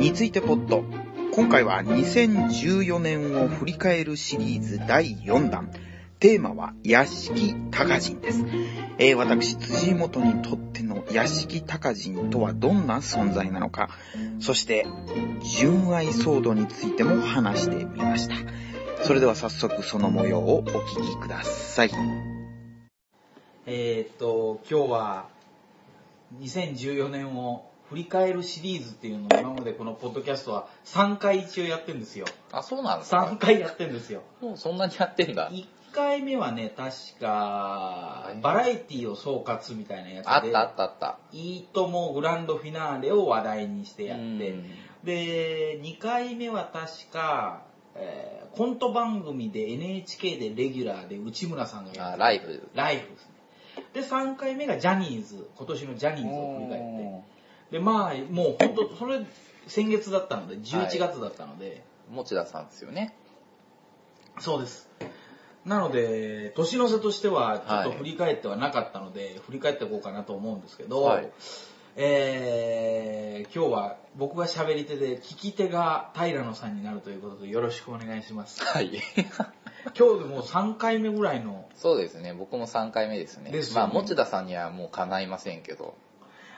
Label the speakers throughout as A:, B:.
A: についてポッド。今回は2014年を振り返るシリーズ第4弾。テーマは屋敷高人です。えー、私、辻元にとっての屋敷高人とはどんな存在なのか、そして、純愛騒動についても話してみました。それでは早速その模様をお聞きください。えー、っと、今日は2014年を振り返るシリーズっていうのを今までこのポッドキャストは3回一応やってるんですよ。
B: あ、そうなんです
A: 3
B: か
A: 回やってるんですよ。
B: もうそんなにやってんだ。
A: 1回目はね、確か、バラエティを総括みたいなやつで、
B: あったあったあった。
A: いいともグランドフィナーレを話題にしてやって、
B: うん
A: で、2回目は確か、えーコント番組で NHK でレギュラーで内村さんがやって
B: あライブ。
A: ライフですね。で、3回目がジャニーズ、今年のジャニーズを振り返って。で、まあ、もう本当、それ、先月だったので、11月だったので、
B: 持田さんですよね。
A: そうです。なので、年の瀬としては、ちょっと
B: はい
A: 振り返ってはなかったので、振り返っていこうかなと思うんですけど、
B: はい
A: えー今日は僕が喋り手で、聞き手が平野さんになるということで、よろしくお願いします。
B: はい。
A: 今日でもう3回目ぐらいの、
B: そうですね。僕も3回目ですね。
A: ですよね
B: まあ、持田さんにはもう叶いませんけど。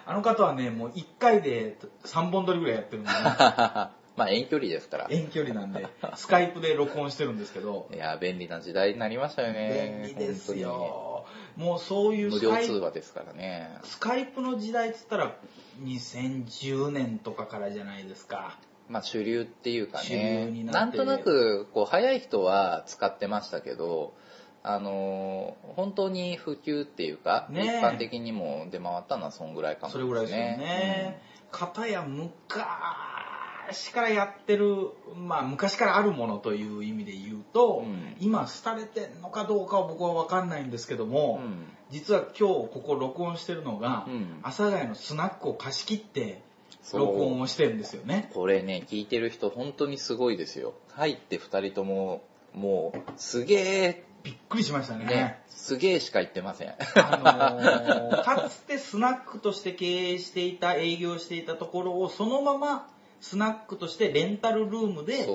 A: あの方はね、もう1回で3本撮りぐらいやってるんで、ね、
B: まあ、遠距離ですから。
A: 遠距離なんで、スカイプで録音してるんですけど、
B: いや、便利な時代になりましたよね。
A: 便利ですよ。もうそういう。
B: 無料通話ですからね。
A: スカイプの時代っつったら2010年とかからじゃないですか。
B: まあ、主流っていうか
A: 主流
B: ね。
A: になって
B: なんとなく、こう、早い人は使ってましたけど、あのー本当に普及っていうか、
A: ねえ
B: 一般的にも出回ったのはそんぐらいかも
A: それぐらいですよね。片や昔からやってる、まあ昔からあるものという意味で言うと、
B: うん
A: 今廃れてんのかどうかは僕は分かんないんですけど
B: う
A: も、
B: ん。
A: 実は今日ここ録音してるのが、
B: うん
A: 阿佐ヶ谷のスナックを貸し切って録音をしてるんですよね。
B: これね、聞いてる人本当にすごいですよ。入って二人とも、もう、すげえ、
A: びっくりしましたね。
B: ね、すげえしか言ってません。
A: あのー かつてスナックとして経営していた、営業していたところをそのままスナックとしてレンタルルームで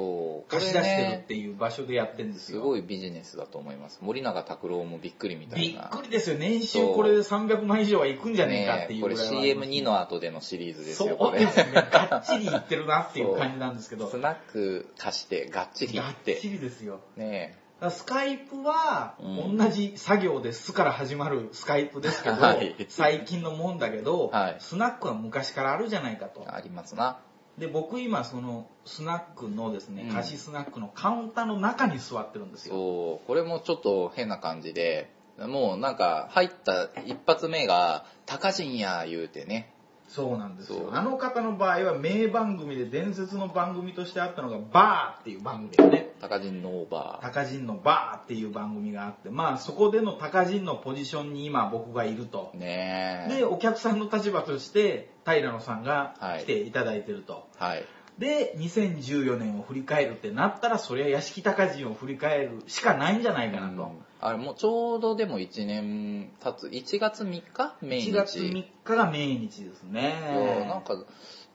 A: 貸し
B: れ
A: 出してるっ
B: ね、
A: ていう場所でやってるんですよ。
B: すごいビジネスだと思います。森永拓郎もびっくりみた
A: び
B: いな。
A: っくりですよ。年収これで300万以上はいくんじゃねえかっていう
B: これ
A: ぐらいはあります
B: CM2 の後でのシリーズですよ、
A: そう
B: これ。
A: ですね。がっちりいってるなっていう感じなんですけど。
B: スナック貸して、がっちり
A: がっ
B: 行って。
A: ちりですよ。
B: ね
A: だからスカイプは
B: うん
A: 同じ作業で「す」から始まるスカイプですけど、
B: はい
A: 最近のもんだけど、
B: はい
A: スナックは昔からあるじゃないかと。
B: ありますな。
A: で、僕今そのスナックのですね
B: う、ん
A: 貸しスナックのカウンターの中に座ってるんですよ。
B: そう、これもちょっと変な感じで、もうなんか入った一発目が、高人や言うてね。
A: そうなんですよ。あの方の場合は名番組で伝説の番組としてあったのがバーっていう番組ですね。
B: 高人ノーバー。
A: 高人のバーっていう番組があって、まあそこでの高人のポジションに今僕がいると。
B: ねえ。
A: で、お客さんの立場として平野さんが
B: はい
A: 来ていただいてると。
B: はい。
A: で、2014年を振り返るってなったら、そりゃ屋敷高人を振り返るしかないんじゃないかなと。
B: うんあれもうちょうどでも1年経つ。1月3日？命日。
A: 1月3日が命日ですね。
B: なんか、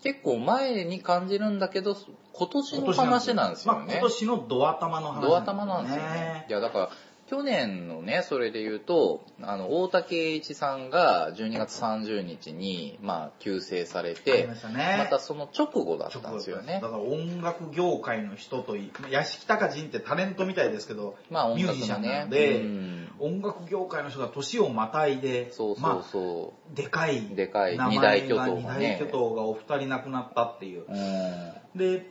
B: 結構前に感じるんだけど、今年の
A: 今年
B: 話なんですよね。
A: まあ、今年のド頭の話
B: ドア玉なんですよね。いや、だから、去年のね、それで言うと、あの、大竹栄一さんが12月30日に、まあ、急逝されて
A: ま、ね。
B: またその直後だったんですよね
A: だ。から音楽業界の人と屋敷隆人ってタレントみたいですけど、
B: まあ、音
A: ミュージシャンな
B: 楽の。
A: で、
B: うん
A: 音楽業界の人が年をまたいで、
B: そうそう
A: ま
B: そ
A: あ、でかい、
B: でかい二大巨頭
A: 二
B: がね
A: 大巨頭がお二人亡くなったっていう
B: う。。うん。
A: で、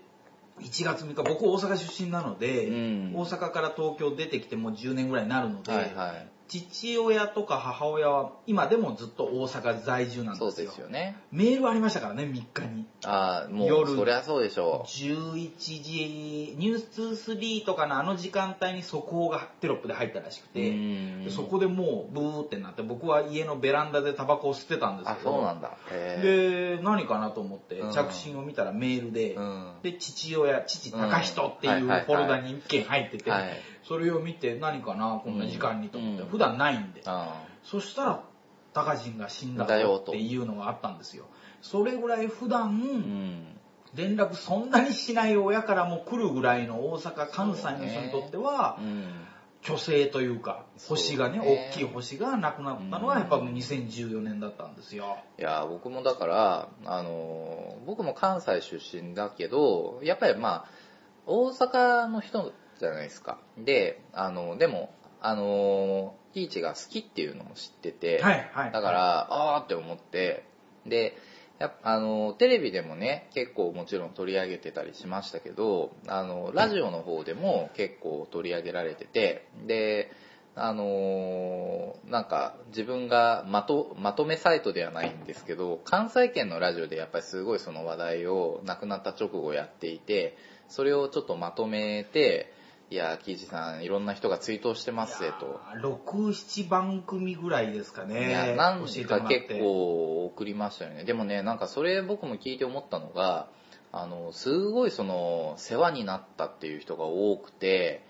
A: 1月3日、僕大阪出身なので、
B: うん
A: 大阪から東京出てきてもう10年ぐらいになるので、
B: はいはい。
A: 父親とか母親は今でもずっと大阪在住なん
B: そう
A: ですよ。
B: ですよね。
A: メールありましたからね、3日に。
B: ああ、もう、
A: 夜
B: そりゃそうでしょ
A: 11時、ニュース23とかのあの時間帯に速報がテロップで入ったらしく
B: う。
A: て、そこでもうブーってなって、僕は家のベランダでタバコを吸ってたんです
B: あ、
A: けど、
B: そうなんだ。へ
A: で、何かなと思って
B: うん
A: 着信を見たらメールで、
B: え。うん。
A: で、父親、父高人っていうフォルダに一件入ってて、
B: はい。
A: それを見て何かな、こんな時間にと思って、
B: うん
A: 普段ないんで。
B: あ
A: そしたら、高人が死んだっていうのがあったんですよ。それぐらい普段。連絡そんなにしない親からも来るぐらいの大阪、関西の人にとっては、虚勢というか、星がね、ね大きい星がなくなったのはやっぱ2014年だったんですよ。
B: いや、僕もだから、あの、僕も関西出身だけど、やっぱりまあ、大阪の人じゃないですか。で、あの、でも、あの、ピーチが好きっていうのも知ってて、
A: はいはい、
B: だから、あーって思って、で、やあのテレビでもね結構もちろん取り上げてたりしましたけどあのラジオの方でも結構取り上げられててであのなんか自分がまとまとめサイトではないんですけど関西圏のラジオでやっぱりすごいその話題を亡くなった直後やっていてそれをちょっとまとめていや、キイチさん、いろんな人が追悼してますぜと。
A: 6、7番組ぐらいですかね。
B: いや、なんか結構送りましたよね。でもね、なんかそれ僕も聞いて思ったのが、あの、すごいその、世話になったっていう人が多くて、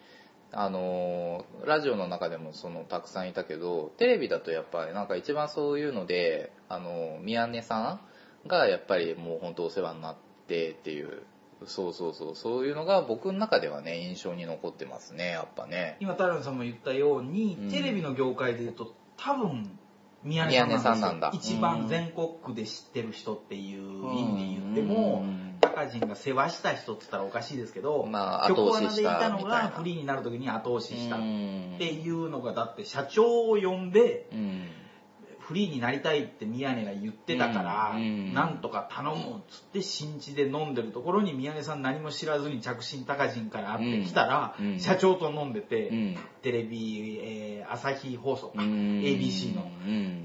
B: あの、ラジオの中でもその、たくさんいたけど、テレビだとやっぱりなんか一番そういうので、あの、宮根さんがやっぱりもう本当お世話になってっていうそうそうそう、そういうのが僕の中ではね、印象に残ってますね、やっぱね。
A: 今、太郎さんも言ったように、うん、テレビの業界で言うと、多分、宮根さんなんだ。一番全国区で知ってる人っていう意味で言っても、高人が世話した人って言ったらおかしいですけど、
B: まあ、後押しした
A: でいたのがフリーになる時に後押ししたっていうのが、だって社長を呼んで、うんフリーになりたいって宮根が言ってたから、なんとか頼むっつって新地で飲んでるところに宮根さん何も知らずに着信高人から会ってきたら、社長と飲んでて、テレビ、えー、朝日放送か、ABC の。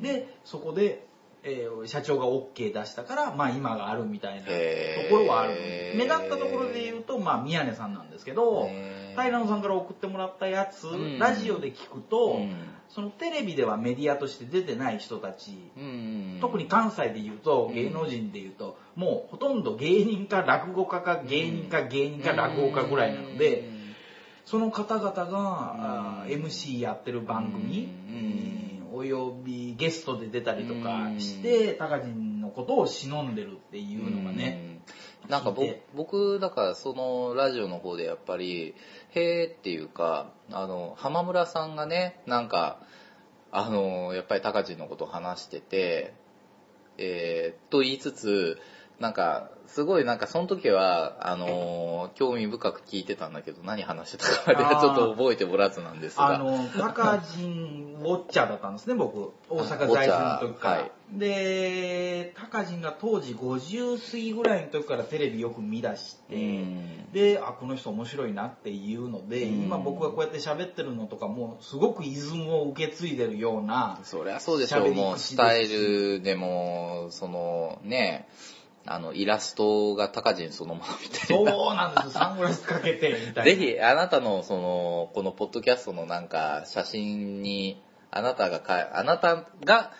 A: で、そこで、えー、社長が OK 出したから、まあ今があるみたいなところはある。目立ったところで言うと、まあ宮根さんなんですけど、平野さんから送ってもらったやつ、ラジオで聞くと、そのテレビではメディアとして出てない人たち、特に関西で言うと、芸能人で言うと、もうほとんど芸人か落語家か芸人か芸人か落語家ぐらいなので、その方々が、MC やってる番組、およびゲストで出たりとかして、高人のことを忍んでるっていうのがね、
B: なんか僕、だからそのラジオの方でやっぱり、へーっていうか、あの、浜村さんがね、なんか、あの、やっぱり高知のことを話してて、えー、と言いつつ、なんか、すごいなんかその時は、あのー、興味深く聞いてたんだけど、何話してたかでちょっと覚えてもらずなんですが。
A: あの、高人ウォッチャーだったんですね、僕。大阪在住の時から。はい、で、高人が当時50過ぎぐらいの時からテレビよく見出して、で、あ、この人面白いなっていうので、今僕がこうやって喋ってるのとかも、すごくイズムを受け継いでるような。
B: そりゃそうでしょう、もうスタイルでも、その、ね、あの、イラストが高人そのままみた
A: いな。そうなんです。サングラスかけて、みたいな。ぜ
B: ひ、あなたの、その、このポッドキャストのなんか、写真に、あなたがか、あなたが、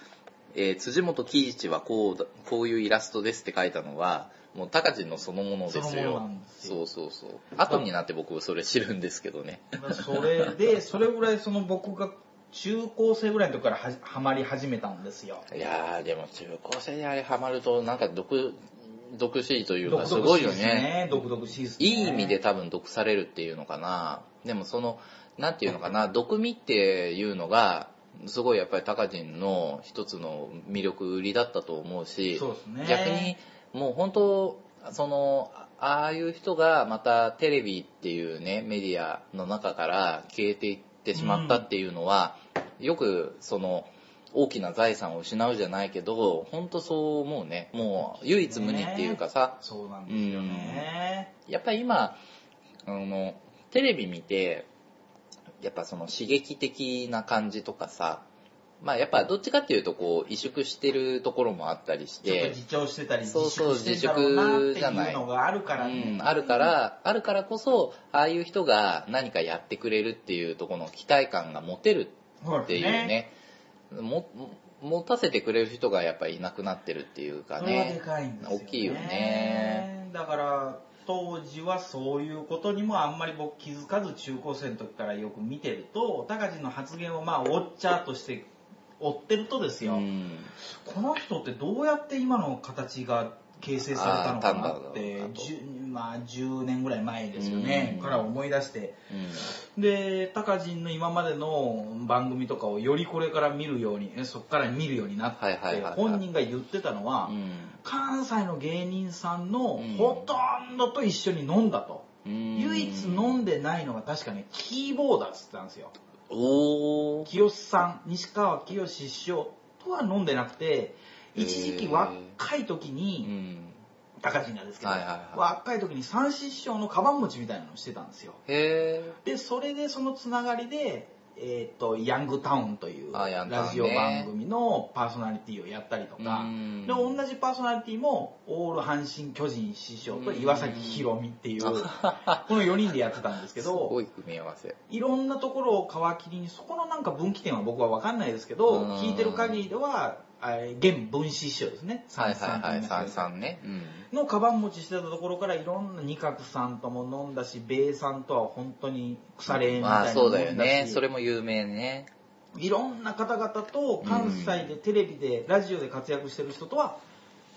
B: えー、辻元喜一はこう、こういうイラストですって書いたのは、もう高人のそのものですよ。そうそうそう。後になって僕それ知るんですけどね。
A: それで、それぐらいその僕が中高生ぐらいの時からははまり始めたんですよ。
B: いやー、でも中高生であれハマると、なんか毒、毒しいというか、すごいよね。
A: 毒々しいです
B: ね。いい意味で多分毒されるっていうのかな。でもその、なんていうのかな、毒味っていうのが、すごいやっぱり高人の一つの魅力売りだったと思うし、
A: そうね、
B: 逆にもう本当、その、ああいう人がまたテレビっていうね、メディアの中から消えていってしまったっていうのは、うん、よくその、大きな財産を失うじゃないけど、本当そう思うね。もう唯一無二っていうかさ。
A: そうなんですよね。
B: やっぱり今、あの、テレビ見て、やっぱその刺激的な感じとかさ、まあやっぱどっちかっていうとこう萎縮してるところもあったりして。ちょっと
A: 自重してたりそうそう自粛じゃない。のがあるから
B: ね。うん、あるから、あるからこそ、ああいう人が何かやってくれるっていうところの期待感が持てるっていうね。も持たせてくれる人がやっぱりいなくなってるっていうかね。
A: でか
B: ね、大きいよね。
A: だから、当時はそういうことにもあんまり僕気づかず中高生の時からよく見てると、高地の発言をまあウォッチャーとして追ってるとですよ、この人ってどうやって今の形が形成されたのかなってまあ10年ぐらい前ですよね、から思い出して、うん、で高人の今までの番組とかをよりこれから見るようにそこから見るようになって、本人が言ってたのは、うん、関西の芸人さんのほとんどと一緒に飲んだと、うん、唯一飲んでないのが確かねキーボーダーっつってたんですよ。お清さん西川清師匠とは飲んでなくて一時期若い時に、高人なんですけど、はいはいはい、若い時に三師匠のカバン持ちみたいなのをしてたんですよ。で、それでそのつながりで、えっ、ー、と、ヤングタウンというラジオ番組のパーソナリティをやったりとか、で、同じパーソナリティも、オール阪神巨人師匠と岩崎宏美っていう、この4人でやってたんですけど、す
B: ごい組み合わせ。
A: いろんなところを皮切りに、そこのなんか分岐点は僕はわかんないですけど、聞いてる限りでは、現分子師匠ですね。
B: はいはいはい、三三ね。
A: のカバン持ちしてたところからいろんな二角さんとも飲んだし、米さんとは本当に腐れみたいなあ
B: そうだよね。それも有名ね。
A: いろんな方々と関西でテレビで、ラジオで活躍してる人とは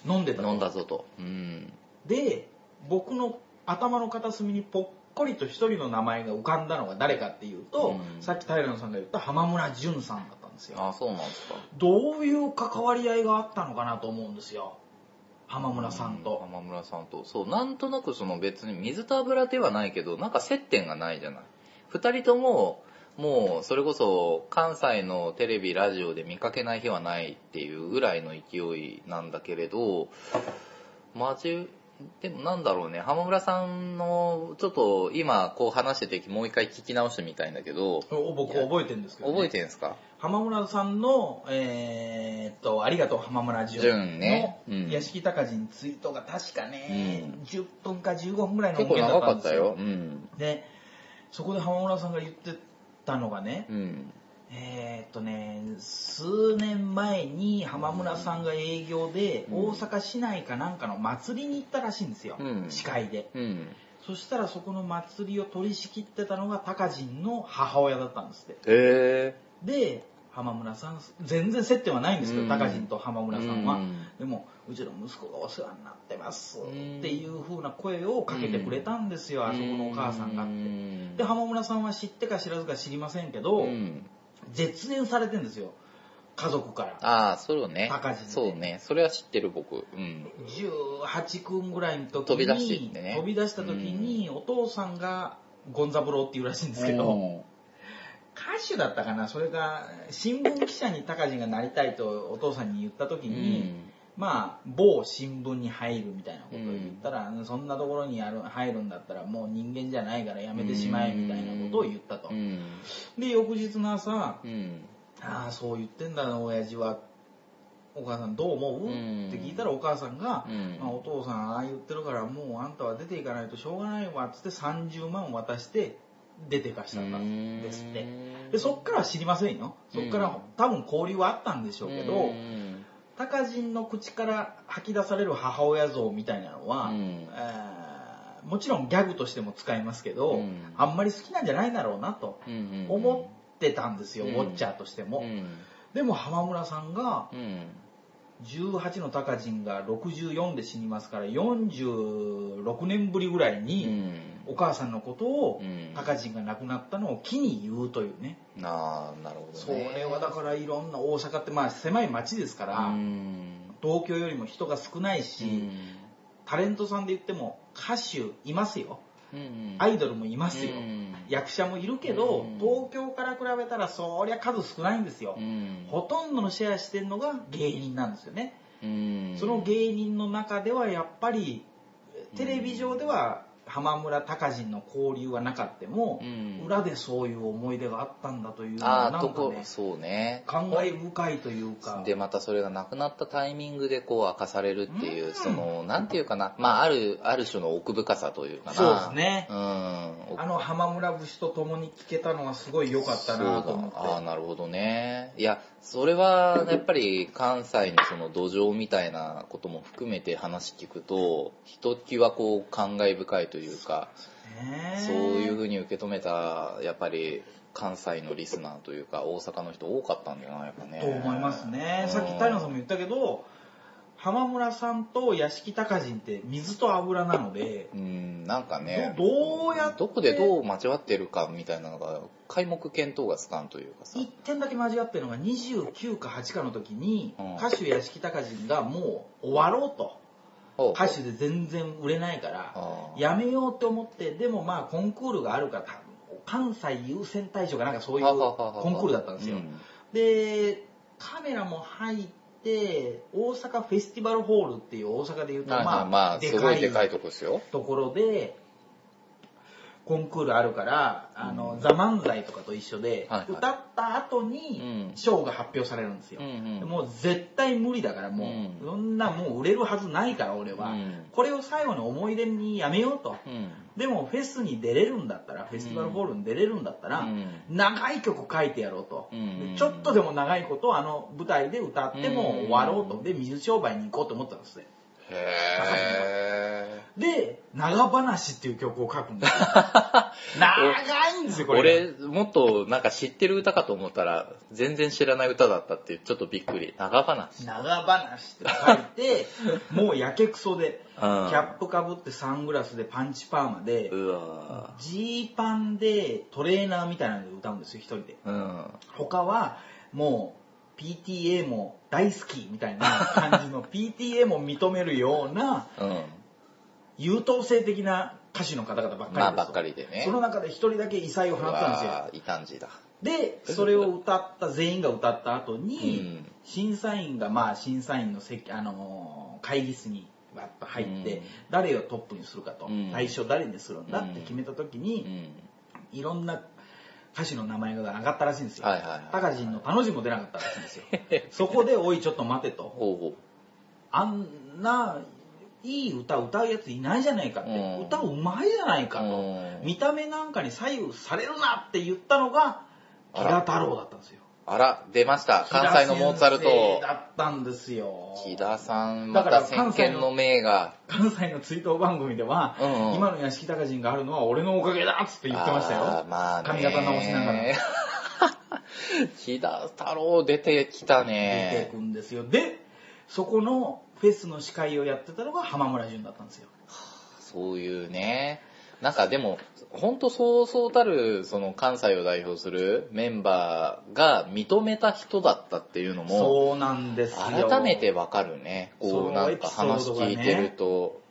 A: 飲んでた
B: 飲んだぞと。うん、
A: で、僕の頭の片隅にぽっこりと一人の名前が浮かんだのが誰かっていうと、うん、さっき平野さんが言った浜村淳さんだですよ。
B: あそうなんですか。
A: どういう関わり合いがあったのかなと思うんですよ。浜村さんと。
B: 浜村さんと。そう、なんとなくその別に水と油ではないけど、なんか接点がないじゃない。二人とも、もうそれこそ関西のテレビ、ラジオで見かけない日はないっていうぐらいの勢いなんだけれど、マジ、でもなんだろうね、浜村さんの、ちょっと今こう話しててもう一回聞き直してみたいんだけど。
A: 僕覚えてるんですけど、
B: ね、覚えてるんですか？
A: 浜村さんの、えー、っと、ありがとう浜村淳の屋敷隆人ツイートが確かね、うん、10分か15分ぐらいの
B: 音源だったんですよ。結構長かったよ。うん、
A: で、そこで浜村さんが言ってたのがね、うんえー、っとね、数年前に浜村さんが営業で大阪市内かなんかの祭りに行ったらしいんですよ。うん、司会で、うん。そしたらそこの祭りを取り仕切ってたのが高人の母親だったんですって。へで、浜村さん、全然接点はないんですけど、高人と浜村さんは。でも、うちの息子がお世話になってますっていう風な声をかけてくれたんですよ、あそこのお母さんがって。で、浜村さんは知ってか知らずか知りませんけど、絶縁されてんですよ。家族から。
B: ああ、そうね。高地そうね。それは知ってる僕。うん。
A: 18君ぐらいの時に、
B: 飛び出してね。
A: 飛び出した時に、お父さんがゴンザブローっていうらしいんですけど、歌手だったかなそれが、新聞記者に高地がなりたいとお父さんに言った時に、まあ、某新聞に入るみたいなことを言ったら、うん、そんなところにやる入るんだったらもう人間じゃないからやめてしまえみたいなことを言ったと。うん、で、翌日の朝、うん、ああ、そう言ってんだな、親父は。お母さんどう思う、って聞いたらお母さんが、まあ、お父さんああ言ってるからもうあんたは出ていかないとしょうがないわっつって30万渡して出てかしたんだですって。でそっからは知りませんよ。そっから多分交流はあったんでしょうけど高人の口から吐き出される母親像みたいなのは、うん、えー、もちろんギャグとしても使いますけど、うん、あんまり好きなんじゃないだろうなと思ってたんですよ、うん、ウォッチャーとしても。でも浜村さんが、18の高人が64で死にますから46年ぶりぐらいにお母さんのことを高人が亡くなったのを機に言うというね、
B: ああなるほ
A: ど、ね、それはだからいろんな大阪ってまあ狭い町ですから東京よりも人が少ないしタレントさんで言っても歌手いますよ。アイドルもいますよ、役者もいるけど、東京から比べたらそりゃ数少ないんですよ、ほとんどのシェアしてるのが芸人なんですよね、その芸人の中ではやっぱりテレビ上では浜村隆人の交流はなかったも、うん、裏でそういう思い出があったんだというの
B: はなんかねそうね。
A: 感慨深いというか。
B: でまたそれがなくなったタイミングでこう明かされるっていう、うん、そのなんていうかな。まああるある種の奥深さというかな。
A: そうですね、うん、あの浜村節と共に聞けたのはすごい良かったなと思って。
B: ああなるほどね。いやそれはやっぱり関西のその土壌みたいなことも含めて話聞くとひときわこう感慨深いというかそういうふうに受け止めたやっぱり関西のリスナーというか大阪の人多かったんじゃないかね。
A: と思いますね。さっき平野さんも言ったけど浜村さんと屋敷隆人って水と油なので、
B: うん、なんかね、
A: どどうやって
B: どこでどう間違ってるかみたいなのが、皆目見当がつかんというかさ。
A: 一点だけ間違ってるのが29か8かの時に、
B: うん
A: 歌手屋敷隆人がもう終わろうと。歌手で全然売れないからやめようって思って、でもまあコンクールがあるから、関西優先大賞かなんかそういうコンクールだったんですよ。
B: うん
A: で、カメラも入って、大阪フェスティバルホールっていう大阪でいうと、まあ、
B: まあ、すごいでかいとこですよ。
A: ところで、コンクールあるから、あの、ザ・漫才とかと一緒で、
B: はいはい
A: 歌った後
B: う
A: に
B: ん、
A: 賞が発表されるんですよ。
B: うんうん
A: もう絶対無理だから、もう、
B: うん
A: そんなもう売れるはずないから、俺は。
B: うん
A: これを最後に思い出にやめようと。
B: うん。
A: でもフェスに出れるんだったら、フェスティバルホールに出れるんだったら、
B: うん
A: 長い曲書いてやろうと、ちょっとでも長いことあの舞台で歌っても終わろうと。で、水商売に行こうと思ったんですね。
B: へ
A: で、長話っていう曲を書くんですよ。長いんですよ、
B: ー。
A: これ。
B: 俺、もっとなんか知ってる歌かと思ったら、全然知らない歌だったっていう、ちょっとびっくり。長話。
A: 長話って書いて、もうやけくそで、キ
B: うん
A: ャップかぶってサングラスでパンチパーマで、ジーパンでトレーナーみたいなので歌うんですよ、一人で。
B: ーうん。
A: 他はもう PTA も大好きみたいな感じの PTA も認めるような
B: うん。
A: 優等生的な歌手の方々ばっかりで
B: まあばっかりでね。
A: その中で一人だけ異彩を放ったんですよ
B: 異端児だ。
A: でそれを歌った全員が歌った後に、
B: うん
A: 審査員がまあ審査員の席、あのー会議室にバッと入って、
B: うん
A: 誰をトップにするかと、
B: うん
A: 対象誰にするんだって決めた時
B: う
A: に、
B: ん。
A: いろんな歌手の名前が上がったらしいんですよ。
B: はいはいはい
A: 高人の楽しも出なかったらしいんですよ。そこで、おい、ちょっと待てと。
B: ほうほう。
A: あんな、いい歌歌うやついないじゃないかって。
B: うん
A: 歌うまいじゃないかと。
B: うん
A: 見た目なんかに左右されるなって言ったのが、木田太郎だったんですよ。
B: あら、出ました。関西のモーツァル
A: 木田。だったんですよ。
B: 木田さん、ま
A: だから
B: た先見の明が。
A: 関西の追悼番組では、
B: うんうん
A: 今の屋敷隆人があるのは俺のおかげだっつって言ってましたよ。
B: あーまあね。
A: 髪型直しながら。
B: 木田太郎出てきた
A: 出て
B: ね
A: く。んですよ。で、そこのフェスの司会をやってたのが浜村淳だったんですよ。
B: そういうね。なんかでも、ほんとそうそうたる、その関西を代表するメンバーが認めた人だったっていうのも、
A: そうなんですよ。
B: 改めてわかるね。
A: そ
B: こうなんか話聞いてると。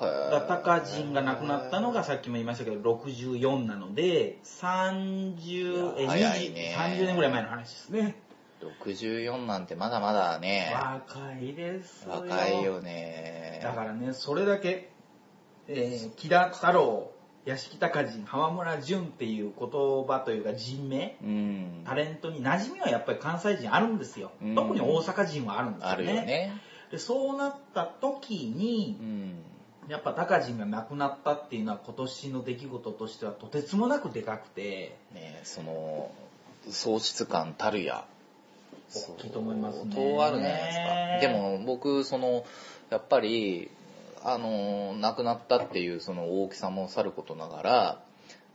A: だ高人が亡くなったのがさっきも言いましたけど64なので30え
B: ね
A: 20 30年ぐらい前の話ですね
B: 64なんてまだまだね、
A: 若いですよ
B: 若いよね。
A: だからねそれだけ、えー木田太郎屋敷隆人浜村淳っていう言葉というか人名
B: うん。
A: タレントに馴染みはやっぱり関西人あるんですよ、
B: うん
A: 特に大阪人はあるんですよね
B: あるよね。
A: でそうなった時に
B: うん。
A: やっぱ高人が亡くなったっていうのは今年の出来事としてはとてつもなくでかくて
B: ねその、喪失感たるや。
A: 大きいと思いますね
B: 相当あるじゃないですか。でも僕、その、やっぱり、あの、亡くなったっていうその大きさもさることながら、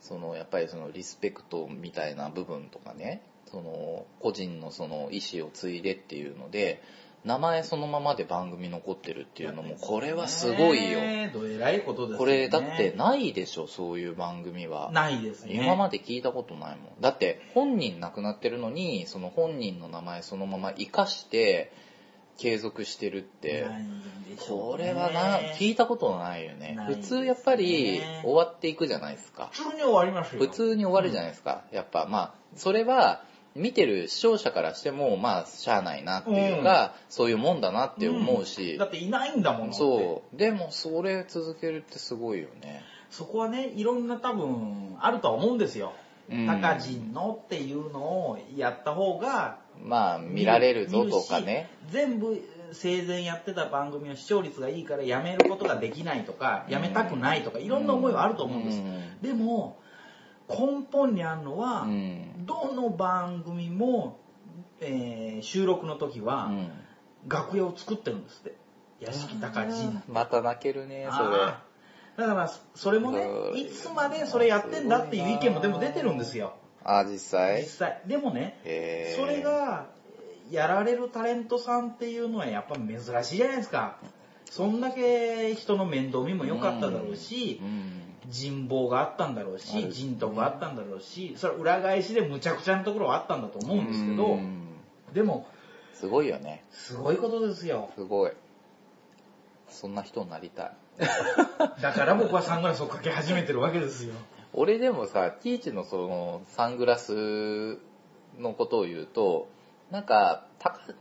B: その、やっぱりそのリスペクトみたいな部分とかね、その、個人のその意思を継いでっていうので、名前そのままで番組残ってるっていうのも、これはすごいよ。
A: ねどえらいことですよね
B: これだってないでしょ、そういう番組は。
A: ないですね
B: 今まで聞いたことないもん。だって本人亡くなってるのに、その本人の名前そのまま活かして継続してるって、これはな、聞いたことないよね普通やっぱり終わっていくじゃないですか。
A: 普通に終わりますよ
B: 普通に終わるじゃないですか。やっぱまあ、それは見てる視聴者からしても、まあ、しゃあないなっていうか、そういうもんだなって思うし、
A: だっていないんだものって。
B: そう。でもそれ続けるってすごいよね。
A: そこはねいろんな多分あるとは思うんですよ。
B: うん。
A: 高人のっていうのをやった方が
B: まあ、見られるぞとかね。
A: 全部生前やってた番組の視聴率がいいからやめることができないとかやめたくないとかいろんな思いはあると思うんです、
B: うん。
A: でも根本にあるのは、
B: うん。
A: どの番組も、えー収録の時は、
B: うん。
A: 楽屋を作ってるんですって。屋敷隆人
B: また泣けるね、そ
A: あー。だからそれもねいつまでそれやってんだっていう意見もでも出てるんですよ。
B: れ。あ、実際？
A: 実際。でもねそれがやられるタレントさんっていうのはやっぱ珍しいじゃないですか。そんだけ人の面倒見も良かっただろうし、人望があったんだろうし、人徳があったんだろうし、それ裏返しでむちゃくちゃなところはあったんだと思うんですけど、でも、
B: すごいよね。
A: すごいことですよ。
B: すごい。そんな人になりたい。
A: だから僕はサングラスをかけ始めてるわけですよ。
B: 俺でもさ、ティーチのそのサングラスのことを言うと、なんか、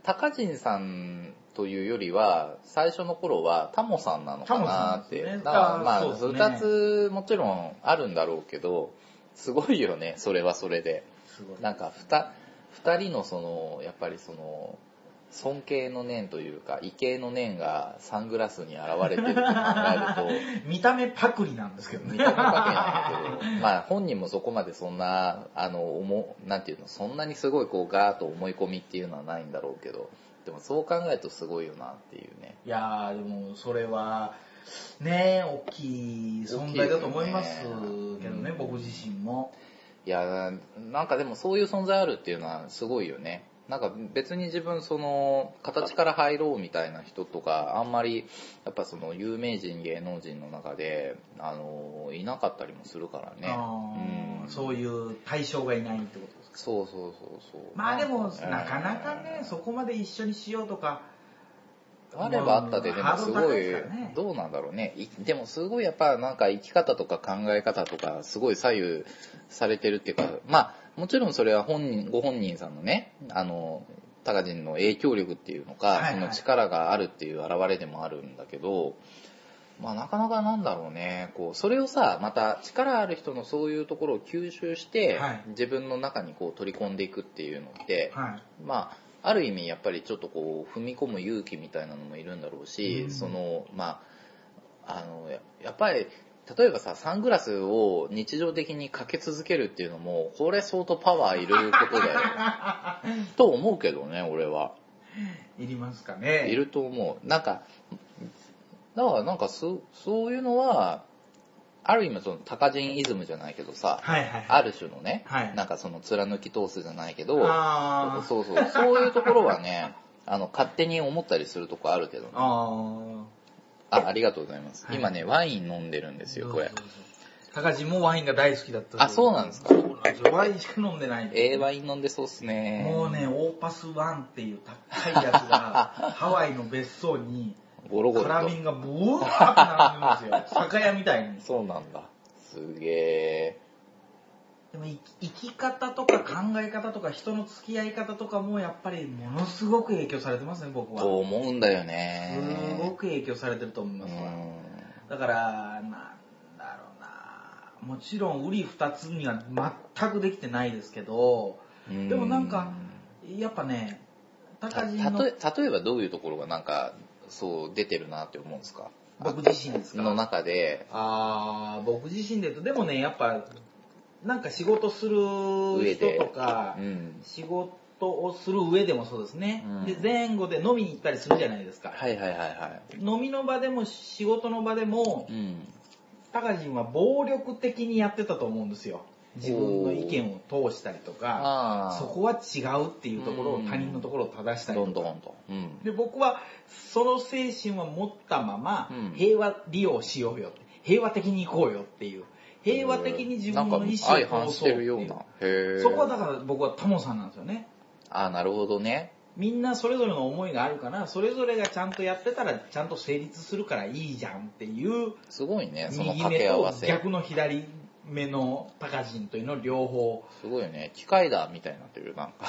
B: 高陣さんというよりは、最初の頃はタモさんなのかなって。ね、だからまあ、二、ね、つもちろんあるんだろうけど、すごいよね、それはそれで。なんか、二人のその、やっぱりその、尊敬の念というか、異形の念がサングラスに現れてると考える
A: と。見た目パクリなんですけど
B: ね。見た目パクリなんだけど、まあ本人もそこまでそんな、あの、思、なんていうの、そんなにすごいこうガーッと思い込みっていうのはないんだろうけど、でもそう考えるとすごいよなっていうね。
A: いやー、でもそれは、ね大きい存在だと思いますけどね、ね僕自身も。
B: いや、なんかでもそういう存在あるっていうのはすごいよね。なんか別に自分その形から入ろうみたいな人とかあんまりやっぱその有名人芸能人の中であのいなかったりもするからね、
A: うん、そういう対象がいないってことですか？
B: そうそうそうそう。
A: まあでもなかなかねそこまで一緒にしようとか
B: あればあったで、でもすごい、どうなんだろうね。でもすごいやっぱなんか生き方とか考え方とかすごい左右されてるっていうか、まあもちろんそれは本人、ご本人さんのね、あの、タカジンの影響力っていうのか、はいはい、その力があるっていう現れでもあるんだけど、まあなかなかなんだろうね、こう、それをさ、また力ある人のそういうところを吸収して、はい、自分の中にこう取り込んでいくっていうのって、はい、まあ、ある意味やっぱりちょっとこう、踏み込む勇気みたいなのもいるんだろうし、うん、その、まあ、あの、やっぱり例えばさ、サングラスを日常的にかけ続けるっていうのも、これ相当パワーいることだよ。と思うけどね、俺は。
A: いりますかね。
B: いると思う。なんか、だからなんかそそういうのは、ある意味その高人イズムじゃないけどさ、はいはいはい、ある種のね、はい、なんかその貫き通すじゃないけど、そうそう、そういうところはね、あの、勝手に思ったりするとこあるけどね。あ、ありがとうございます。はい今ね、ワイン飲んでるんですよ、これ。
A: 高地もワインが大好きだった
B: あ、そうなんですか。
A: そうなんですよ。ワインしか飲んでない
B: ええワイン飲んでそうっすね。
A: もうね、オーパスワンっていう高いやつが、ハワイの別荘に、ゴロゴロカラビンがブワーって並んでるんですよ。酒屋みたいに。
B: そうなんだ。すげえ。
A: でも生き方とか考え方とか人の付き合い方とかもやっぱりものすごく影響されてますね僕は。
B: と思うんだよね。
A: すごく影響されてると思いますわ。だからなんだろうな。もちろん瓜二つには全くできてないですけどでもなんかやっぱね
B: 高地の例えばどういうところがなんかそう出てるなって思うんですか？
A: 僕自身ですか？
B: の中で。
A: ああ僕自身でとでもねやっぱなんか仕事する人とか、うん、仕事をする上でもそうですね、うん、で前後で飲みに行ったりするじゃないですか。
B: はいはいはいは
A: い。飲みの場でも仕事の場でも、うん、高人は暴力的にやってたと思うんですよ。自分の意見を通したりとかそこは違うっていうところを、他人のところを正したりとか、うん、で僕はその精神は持ったまま、平和利用しようよ平和的に行こうよっていう平和的に自分の意思を通そうっていう。そこはだから僕はタモさんなんですよね。
B: ああなるほどね。
A: みんなそれぞれの思いがあるからそれぞれがちゃんとやってたらちゃんと成立するからいいじゃんっていう。
B: すごいねその掛け合わせ。
A: 逆の左目の高人というの両方。
B: すごいね機械だみたいになってるなんか。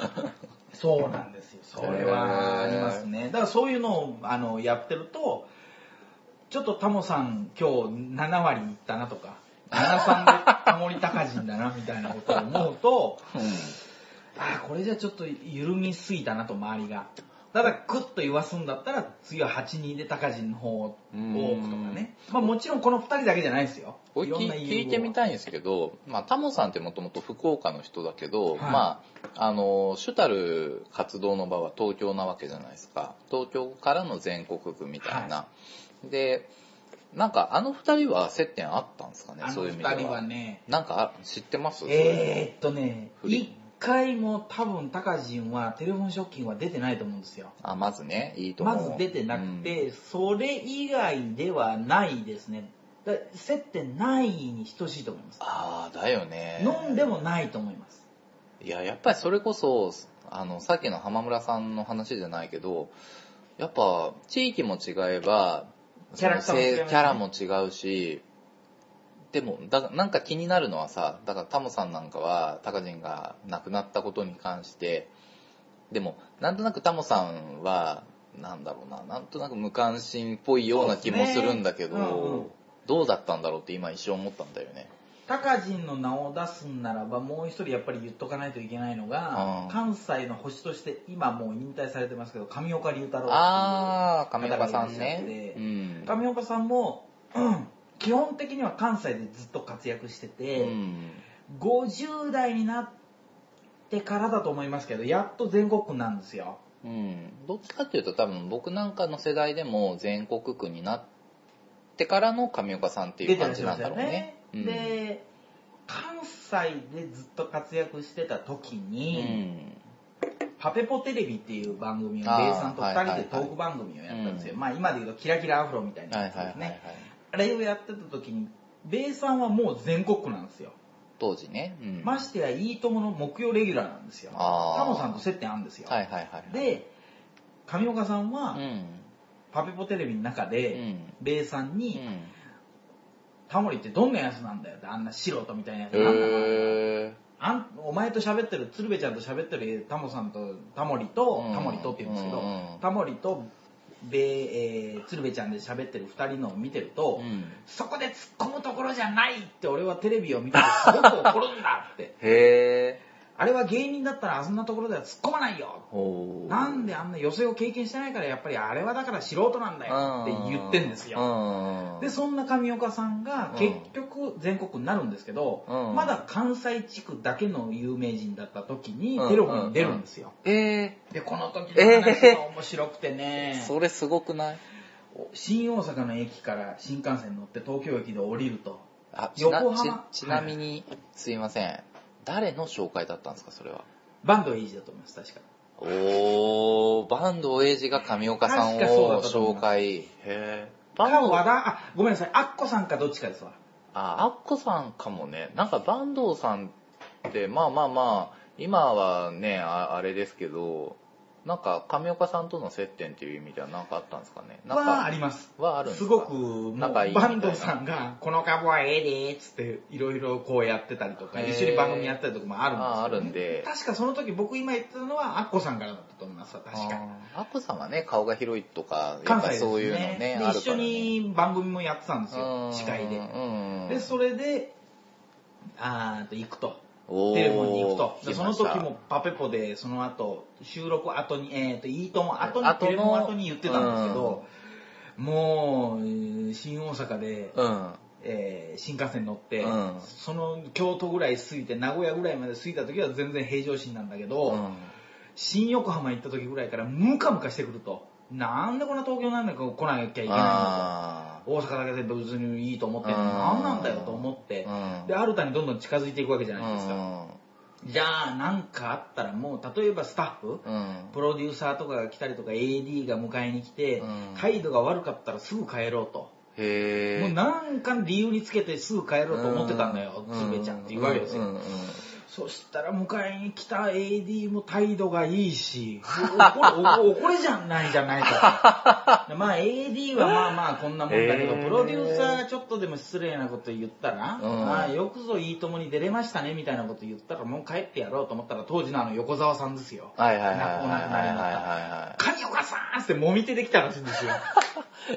A: そうなんですよ。それはありますね。だからそういうのをあのやってるとちょっとタモさん今日7割いったなとか73でタモリ高人だなみたいなことを思うと、うん、ああこれじゃちょっと緩みすぎたなと周りが。ただクッと言わすんだったら次は8-2で高人の方を多くとかね。まあもちろんこの2人だけじゃないですよ。
B: い聞いてみたいんですけど、まあ、タモさんってもともと福岡の人だけど、はい、まあ、あの、主たる活動の場は東京なわけじゃないですか。東京からの全国区みたいな。はい、で、なんかあの二人は接点あったんですかねそういう意味では。
A: 二人はね。
B: なんか知ってます？
A: えー、っとね、一回も多分高人はテレフォンショッキングは出てないと思うんですよ。
B: あ、まずね、いいと思う。
A: まず出てなくて、うん、それ以外ではないですね。接点ないに等しいと思います。
B: ああ、だよね。
A: 飲んでもないと思います。
B: いや、やっぱりそれこそ、あの、さっきの浜村さんの話じゃないけど、やっぱ、地域も違えば、
A: キャラキ
B: ャラも違うし、でも、だなんか気になるのはさ、だからタモさんなんかは、タカジンが亡くなったことに関して、でも、なんとなくタモさんは、なんだろうな、なんとなく無関心っぽいような気もするんだけど、ね。うんうん、どうだったんだろうって今一瞬思ったんだよね。
A: タカジンの名を出すんならばもう一人やっぱり言っとかないといけないのが、うん、関西の星として今もう引退されてますけど上岡龍太郎
B: ああ上岡さんね、
A: うん、上岡さんも、うん、基本的には関西でずっと活躍してて、うん、50代になってからだと思いますけどやっと全国区なんですよ。
B: うん、どっちかっていうと多分僕なんかの世代でも全国区になってからの上岡さんっていう感じなんだろうね。
A: ねで、関西でずっと活躍してた時に、パペポテレビっていう番組を、ベイさんと2人でトーク番組をやったんですよ。まあ今で言うとキラキラアフロみたいなやつですね。あれをやってた時に、ベイさんはもう全国区なんですよ。
B: 当時ね。
A: うん、ましてや、いいともの木曜レギュラーなんですよ。タモさんと接点あるんですよ。
B: はいはいはい、はい、
A: で、上岡さんは、うん、パペポテレビの中で、うん、ベイさんに、うん、タモリってどんなやつなんだよって、あんな素人みたいなやつなんだあんお前と喋ってる、鶴瓶ちゃんと喋ってるタモさんと、タモリと、タモリとって言うんですけど、タモリと、べえー、鶴瓶ちゃんで喋ってる2人のを見てると、うん、そこで突っ込むところじゃないって俺はテレビを見てすごく怒るんだって。
B: へー。
A: あれは芸人だったらあんなところでは突っ込まないよ。なんであんな寄せを経験してないからやっぱりあれはだから素人なんだよって言ってんですよ。で、そんな上岡さんが結局全国になるんですけど、まだ関西地区だけの有名人だった時にテレビに出るんですよ。
B: え
A: ー、で、この時の話が面白くてね。
B: それすごくない？
A: 新大阪の駅から新幹線乗って東京駅で降りると。
B: あ、横浜ちなみに、すいません。誰の紹介だったんですか、それは？
A: バンドエイジだと思います、確か。
B: おー、バンドエイジが上岡さんを紹介。へ
A: え。バンド和田、あ、ごめんなさい、アッコさんかどっちかですわ。
B: あ、アッコさんかもね。なんかバンドさんって、まあまあまあ、今はね、ああれですけど、なんか上岡さんとの接点っていう意味では何かあったんですかね？なんか
A: はあります。
B: はあるん
A: ですすごく、仲いいバンドさんが、この株はええでーっつって、いろいろこうやってたりとか、一緒に番組やったりとかもあるんですよ、ね、
B: ああるんで。
A: 確かその時僕今言ってたのは、アッコさんからだったと思います確か。
B: アッコさんはね、顔が広いとか、やっぱそういうのね、ね
A: で、一緒に番組もやってたんですよ、司会で。で、それで、あーと行くと。テレフォンに行くと。その時もパペポで、その後、収録後に、えっ、ー、と、いいとも後に、テレフォン後に言ってたんですけど、うん、もう、新大阪で、うん、えー、新幹線乗って、うん、その京都ぐらい過ぎて、名古屋ぐらいまで過ぎた時は全然平常心なんだけど、新横浜行った時ぐらいからムカムカしてくると。なんでこんな東京なんだか来なきゃいけないのと。大阪だけで別にいいと思ってんの。何なんだよと思って、で、アルタにどんどん近づいていくわけじゃないですか。じゃあ、なんかあったらもう、例えばスタッフ、うん、プロデューサーとかが来たりとか、AD が迎えに来て、うん、態度が悪かったらすぐ帰ろうと。
B: へ
A: もうなんか理由につけてすぐ帰ろうと思ってたんだよ、つべちゃんって言うわけですよ。そしたら迎えに来た AD も態度がいいし、怒れじゃないじゃないか。まあ AD はまあまあこんなもんだけど、プロデューサーがちょっとでも失礼なこと言ったら、うん、まあよくぞいいともに出れましたねみたいなこと言ったらもう帰ってやろうと思ったら当時のあの横澤さんですよ。
B: はいはいはい。亡く
A: なりになった。カニオカさんってもみ手できたらしいんですよ。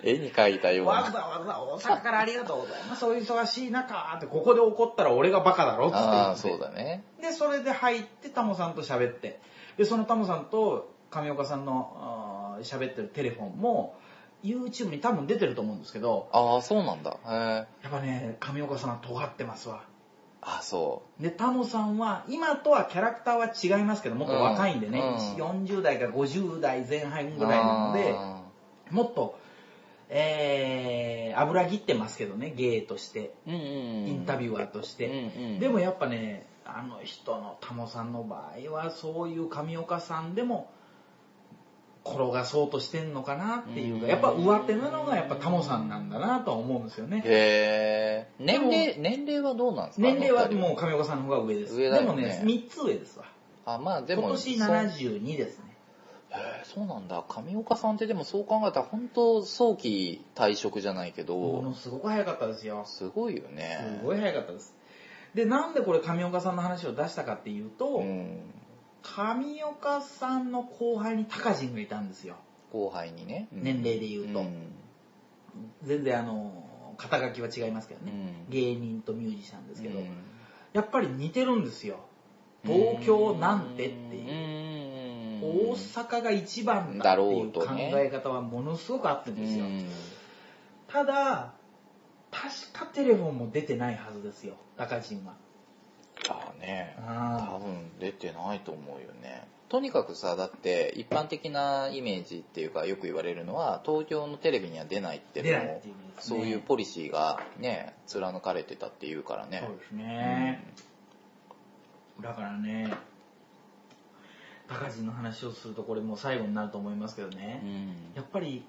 B: 絵に描いたような。
A: わざわざ大阪からありがとうございます。そういう忙しい中ってここで怒ったら俺がバカだろって言って。あ
B: あ、そうだね。
A: で、それで入ってタモさんと喋って、で、そのタモさんと上岡さんの喋ってるテレフォンも、YouTube に多分出てると思うんですけど。
B: ああ、そうなんだ。へ
A: やっぱね、上岡さんは尖ってますわ。
B: あそ
A: う。で、タモさんは、今とはキャラクターは違いますけど、もっと若いんでね、うん、40代から50代前半ぐらいなので、もっと、えー、油切ってますけどね、芸として、インタビュアーとして。でもやっぱね、あの人のタモさんの場合はそういう上岡さんでも転がそうとしてんのかなっていうか、やっぱ上手なのがやっぱタモさんなんだなとは思うんですよね。
B: へえ。年齢、年齢はどうなんですか？
A: 年齢はもう上岡さんの方が上です。
B: 上
A: ね、でもね、3つ上ですわ。
B: あ、まあでも。
A: 今年72ですね。
B: へえ、そうなんだ。上岡さんってでもそう考えたら本当早期退職じゃないけど。
A: ものすごく早かったですよ。
B: すごいよね。
A: すごい早かったです。で、なんでこれ上岡さんの話を出したかっていうと、うん、上岡さんの後輩に高人がいたんですよ。
B: 後輩にね。
A: 年齢で言うと。全然あの、肩書きは違いますけどね。芸人とミュージシャンですけど、やっぱり似てるんですよ。東京なんてっていう。大阪が一番だっていう考え方はものすごくあってるんですよ。ただ、確かテレフォンも出てないはずですよ、高人は。
B: ああね、多分出てないと思うよね。とにかくさだって一般的なイメージっていうかよく言われるのは東京のテレビには出ないっていうのもそういうポリシーがね貫かれてたっていうからね。
A: そうですね、うん、だからね高人の話をするとこれもう最後になると思いますけどね、うん、やっぱり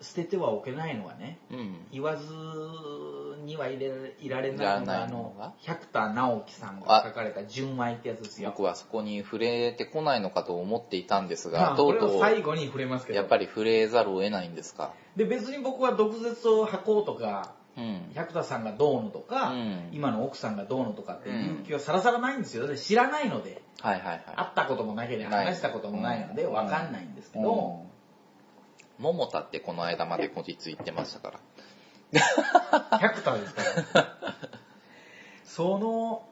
A: 捨ててはおけないのはね、うん、言わずにはいれいられないのがあの百田直樹さんが書かれた「純愛」ってやつですよ。
B: 僕はそこに触れてこないのかと思っていたんですが、まあ、とうと
A: う最後に触れますけど。
B: やっぱり触れざるを得ないんですか？
A: で別に僕は毒舌を吐こうとか、うん、百田さんがどうのとか、うん、今の奥さんがどうのとかっていう気はさらさらないんですよ。知らないので、
B: はいはいはい、会
A: ったこともなければ話したこともないので分かんないんですけど、
B: 桃田ってこの間までこじついてましたから。
A: 100田ですか？ら。その、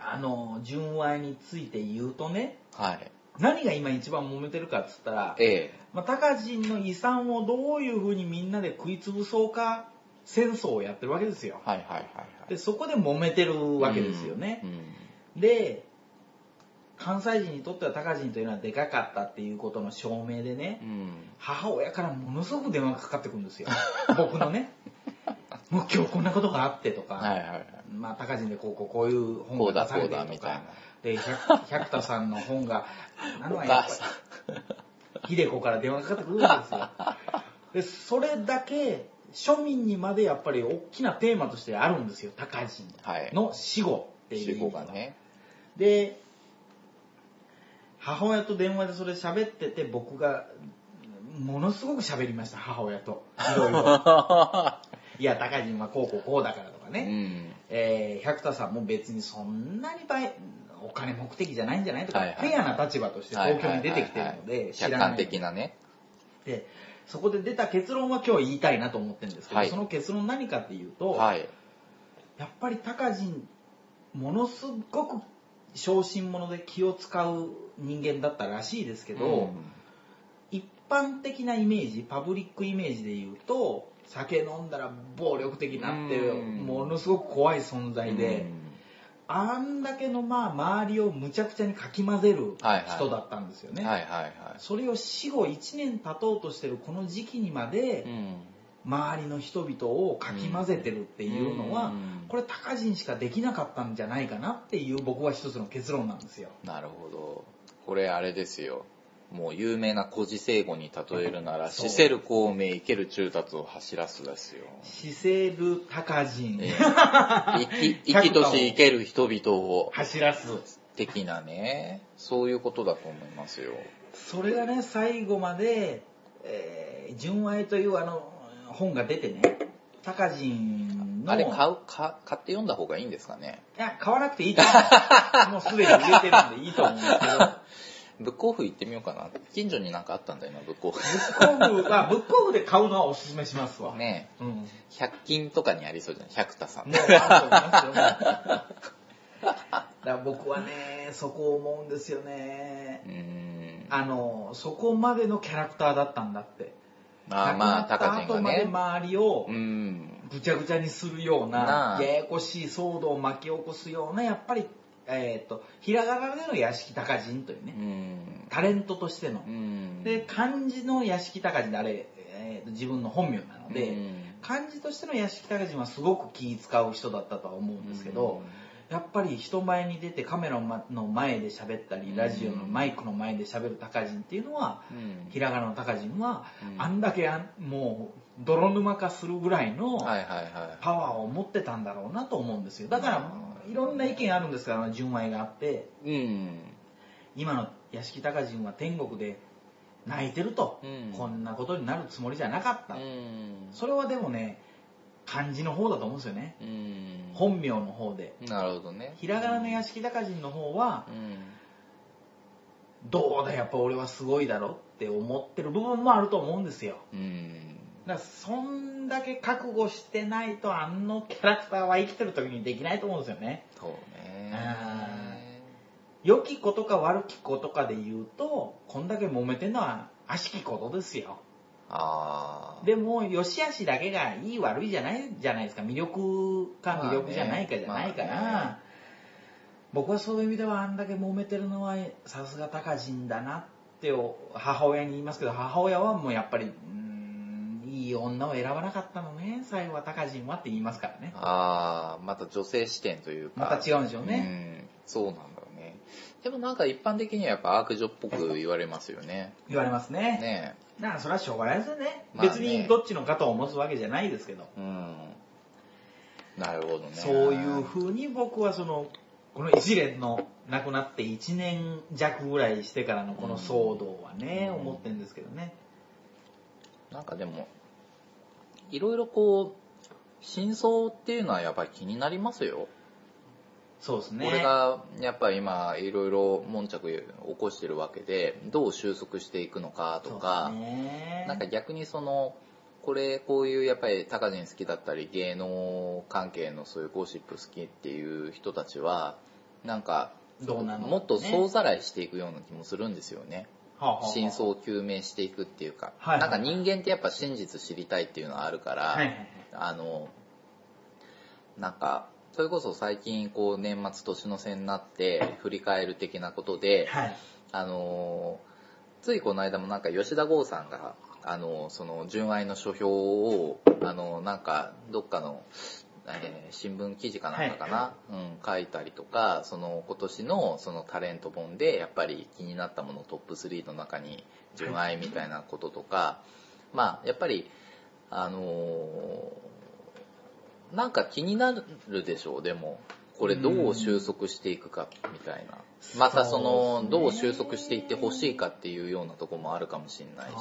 A: あの、純愛について言うとね、
B: はい。
A: 何が今一番揉めてるかっつったら、ええ。まあ、高人の遺産をどういうふうにみんなで食いつぶそうか、戦争をやってるわけですよ。
B: はいはいはい、はい、
A: で、そこで揉めてるわけですよね。うんうん、で、関西人にとっては高人というのはでかかったっていうことの証明でね、うん、母親からものすごく電話がかかってくるんですよ。僕のね。もう今日こんなことがあってとか、はいはいはい、まあ高人でこうこうこういう本が出されてるとか。で百田さんの本が何のや 秀子から電話がかかってくるんですよ。でそれだけ庶民にまでやっぱり大きなテーマとしてあるんですよ。高人の死後っていう
B: 死後がね。
A: で母親と電話でそれ喋ってて僕がものすごく喋りました母親と。いろいろ。いや高人はこうこうこうだからとかね、うん、えー、百田さんも別にそんなに倍お金目的じゃないんじゃないとか、はいはい、フェアな立場として東京に出てきてるので
B: 客観的なね。
A: でそこで出た結論は今日言いたいなと思ってるんですけど、はい、その結論何かっていうと、はい、やっぱり高人ものすごく小心者で気を使う人間だったらしいですけど、うん、一般的なイメージパブリックイメージで言うと酒飲んだら暴力的になってものすごく怖い存在で、あんだけのまあ周りをむちゃくちゃにかき混ぜる人だったんですよね。それを死後1年経とうとしてるこの時期にまで、周りの人々をかき混ぜてるっていうのは、これ高人しかできなかったんじゃないかなっていう僕は一つの結論なんですよ。
B: なるほど。これあれですよ。もう有名な古事成語に例えるなら、死せる孔明生ける中達を走らすですよ。
A: 死せる高人。
B: 生き、生きとし生ける人々を。
A: 走らす。
B: 的なね。そういうことだと思いますよ。
A: それがね、最後まで、えー、純愛というあの、本が出てね、高人
B: の。あれ買う、か買って読んだ方がいいんですかね？
A: いや、買わなくていいと思う。もうすでに売れてるんでいいと思うんですけど。
B: ブックオフ行ってみようかな。近所になんかあったんだよな、ブックオフ。
A: ブックオフは、ブックオフで買うのはおすすめしますわ。
B: ねえ。うん。100均とかにありそうじゃない百田さん。もう、
A: だから僕はね、そこを思うんですよね。うん。あの、そこまでのキャラクターだったんだって。
B: あまあ、高
A: 人がね。周りを、ぐちゃぐちゃにするような、ややこしい騒動を巻き起こすような、やっぱり、えっ、ー、と、ひらがなでの屋敷高人というね、うタレントとしての。で、漢字の屋敷高人であれ、えーと、自分の本名なので、漢字としての屋敷高人はすごく気使う人だったとは思うんですけど、やっぱり人前に出てカメラの前で喋ったりラジオのマイクの前で喋る高人っていうのは、うん、ひらがなの高人は、うん、あんだけあもう泥沼化するぐらいのパワーを持ってたんだろうなと思うんですよ。だからいろんな意見あるんですから純愛があって、うん、今の屋敷高人は天国で泣いてると、こんなことになるつもりじゃなかった、それはでもね漢字の方だと思うんですよね。本名の方で。
B: なるほどね。
A: ひらがなの屋敷高人の方は、どうだやっぱ俺はすごいだろって思ってる部分もあると思うんですよ。だからそんだけ覚悟してないとあのキャラクターは生きてる時にできないと思うんですよね。
B: そうね。
A: 良きことか悪きことかで言うと、こんだけ揉めてんのは悪しきことですよ。あでも、よしあしだけがいい悪いじゃないじゃないですか。魅力か魅力じゃないかじゃないから、まあね、僕はそういう意味ではあんだけ揉めてるのはさすが高人だなって母親に言いますけど、母親はもうやっぱり、いい女を選ばなかったのね、最後は高人はって言いますからね。
B: ああ、また女性視点というか。
A: また違うんでしょうね。
B: うん、そうなんだね。でもなんか一般的にはやっぱアーク女っぽく言われますよね。
A: 言われますね。ねだからそれはしょうがないですよね。まあね別にどっちの肩を持つわけじゃないですけど。うん。
B: なるほどね。
A: そういうふうに僕はその、この一連の亡くなって1年弱ぐらいしてからのこの騒動はね、思ってるんですけどね。
B: なんかでも、いろいろこう、真相っていうのはやっぱり気になりますよ。
A: そうですね。
B: これが、やっぱり今、いろいろ悶着起こしてるわけで、どう収束していくのかとか、なんか逆にその、これ、こういうやっぱり高人好きだったり、芸能関係のそういうゴシップ好きっていう人たちは、なんか、どうなの、もっと総ざらいしていくような気もするんですよね。真相を究明していくっていうか、はいはい、なんか人間ってやっぱ真実知りたいっていうのはあるから、はいはいはい、あの、なんか、それこそ最近こう年末年の瀬になって振り返る的なことで、はい、あのついこの間もなんか吉田剛さんがあのその純愛の書評をあのなんかどっかの、えー、新聞記事かなんかかな、はい、うん、書いたりとかその今年のそのタレント本でやっぱり気になったものトップ3の中に純愛みたいなこととか、まあやっぱりあのーなんか気になるでしょう、でも。これどう収束していくかみたいな。またその、どう収束していってほしいかっていうようなとこもあるかもしれないし。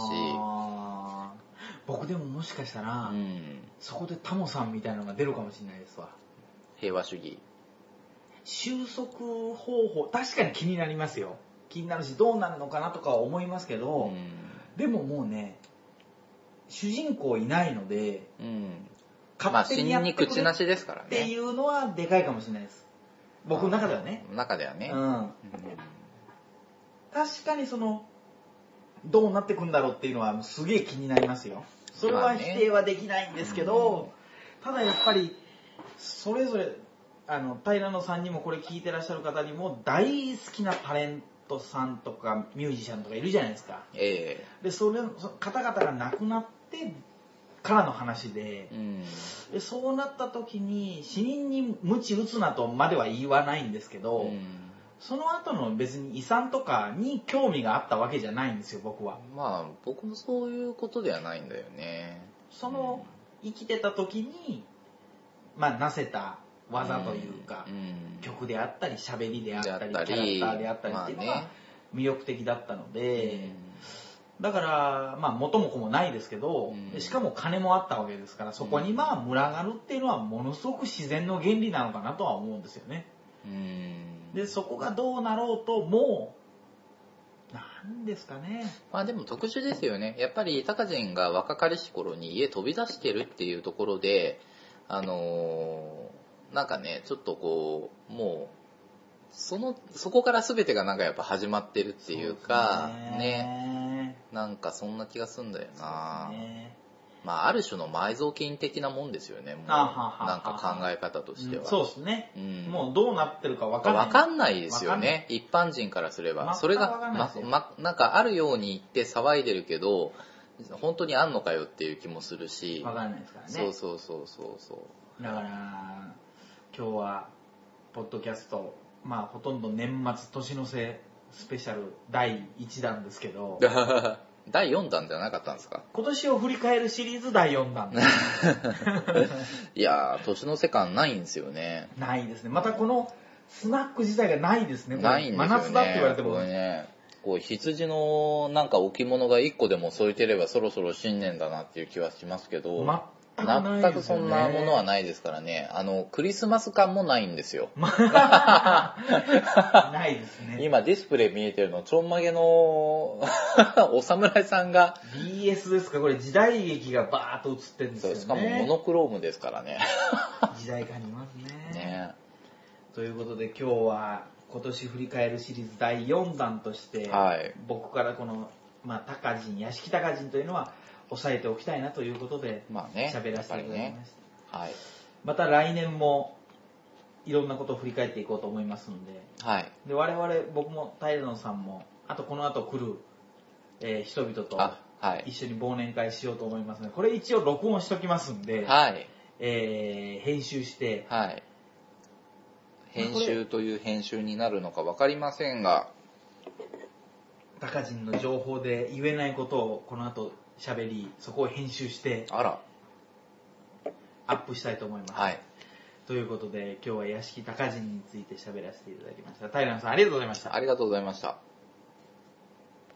A: 僕でももしかしたら、うん、そこでタモさんみたいなのが出るかもしれないですわ。
B: 平和主義。
A: 収束方法、確かに気になりますよ。気になるし、どうなるのかなとかは思いますけど、うん、でももうね、主人公いないので、うん、
B: 勝手にやってくれ口なしですからね。
A: っていうのはでかいかもしれないです。僕の中ではね。
B: 中ではね。うん。
A: 確かにその、どうなってくんだろうっていうのはすげえ気になりますよ。それは否定はできないんですけど、ただやっぱり、それぞれ、あの、平野さんにもこれ聞いてらっしゃる方にも大好きなタレントさんとかミュージシャンとかいるじゃないですか。ええー、で、それ、そ方々が亡くなってからの話でうん、でそうなった時に死人に鞭打つなとまでは言わないんですけど、うん、その後の別に遺産とかに興味があったわけじゃないんですよ僕は。
B: まあ僕もそういうことではないんだよね。
A: その、生きてた時にまあなせた技というか、曲であったり喋りであったりキャラクターであったりっていうのが魅力的だったので、だから、まあ、元も子もないですけど、うん、しかも金もあったわけですから、そこにまあ、群がるっていうのは、ものすごく自然の原理なのかなとは思うんですよね。うん、で、そこがどうなろうと、もう、なんですかね。
B: まあでも特殊ですよね。やっぱり、高人が若かりし頃に家飛び出してるっていうところで、あのー、なんかね、ちょっとこう、もう、その、そこから全てがなんかやっぱ始まってるっていうか、ね。ね。なんかそんな気がすんだよな、ね、まあある種の埋蔵金的なもんですよね。もうなんか考え方としては、
A: うん、そうですね、うん、もうどうなってるか分かんない。
B: 分かんないですよね。一般人からすれば。それがま、ま、なんかあるように言って騒いでるけど本当にあんのかよっていう気もするし。
A: 分かんないですからね。
B: そうそうそうそうそ
A: う。だから今日はポッドキャスト、まあほとんど年末年の瀬スペシャル第1弾ですけど、
B: 第4弾じゃなかったんですか？
A: 今年を振り返るシリーズ第4弾
B: いやー、年の瀬感ないんですよね。
A: ないですね。またこのスナック自体がないですね。
B: ないんですよね。
A: 真夏だって言われても。
B: これね、こう羊のなんか置物が1個でも添えてればそろそろ新年だなっていう気はしますけど、
A: 全く
B: そんなものはないですからね。あの、クリスマス感もないんですよ。
A: ないですね。
B: 今ディスプレイ見えてるの、ちょんまげの お侍さんが、
A: BS ですか？これ時代劇がバーッと映ってるんですよね。
B: しかもモノクロームですからね。
A: 時代感ありますね。
B: ね
A: ということで今日は今年振り返るシリーズ第4弾として、
B: はい
A: 僕からこの、まあ、高人、屋敷高人というのは押さえておきたいなということで
B: まあね
A: 喋らせていただきました。
B: ねはい。
A: また来年もいろんなことを振り返っていこうと思いますので、
B: はい。
A: で我々、僕も平野さんも、あとこの後来る、えー人々と
B: あ、はい。
A: 一緒に忘年会しようと思いますので、これ一応録音しときますんで、
B: はい。
A: えー編集して、
B: はい。編集という編集になるのか分かりませんが、
A: 高人の情報で言えないことをこの後喋り、そこを編集して
B: あら、
A: アップしたいと思います。
B: はい。
A: ということで、今日は屋敷高人について喋らせていただきました。平野さんありがとうございました。
B: ありがとうございました。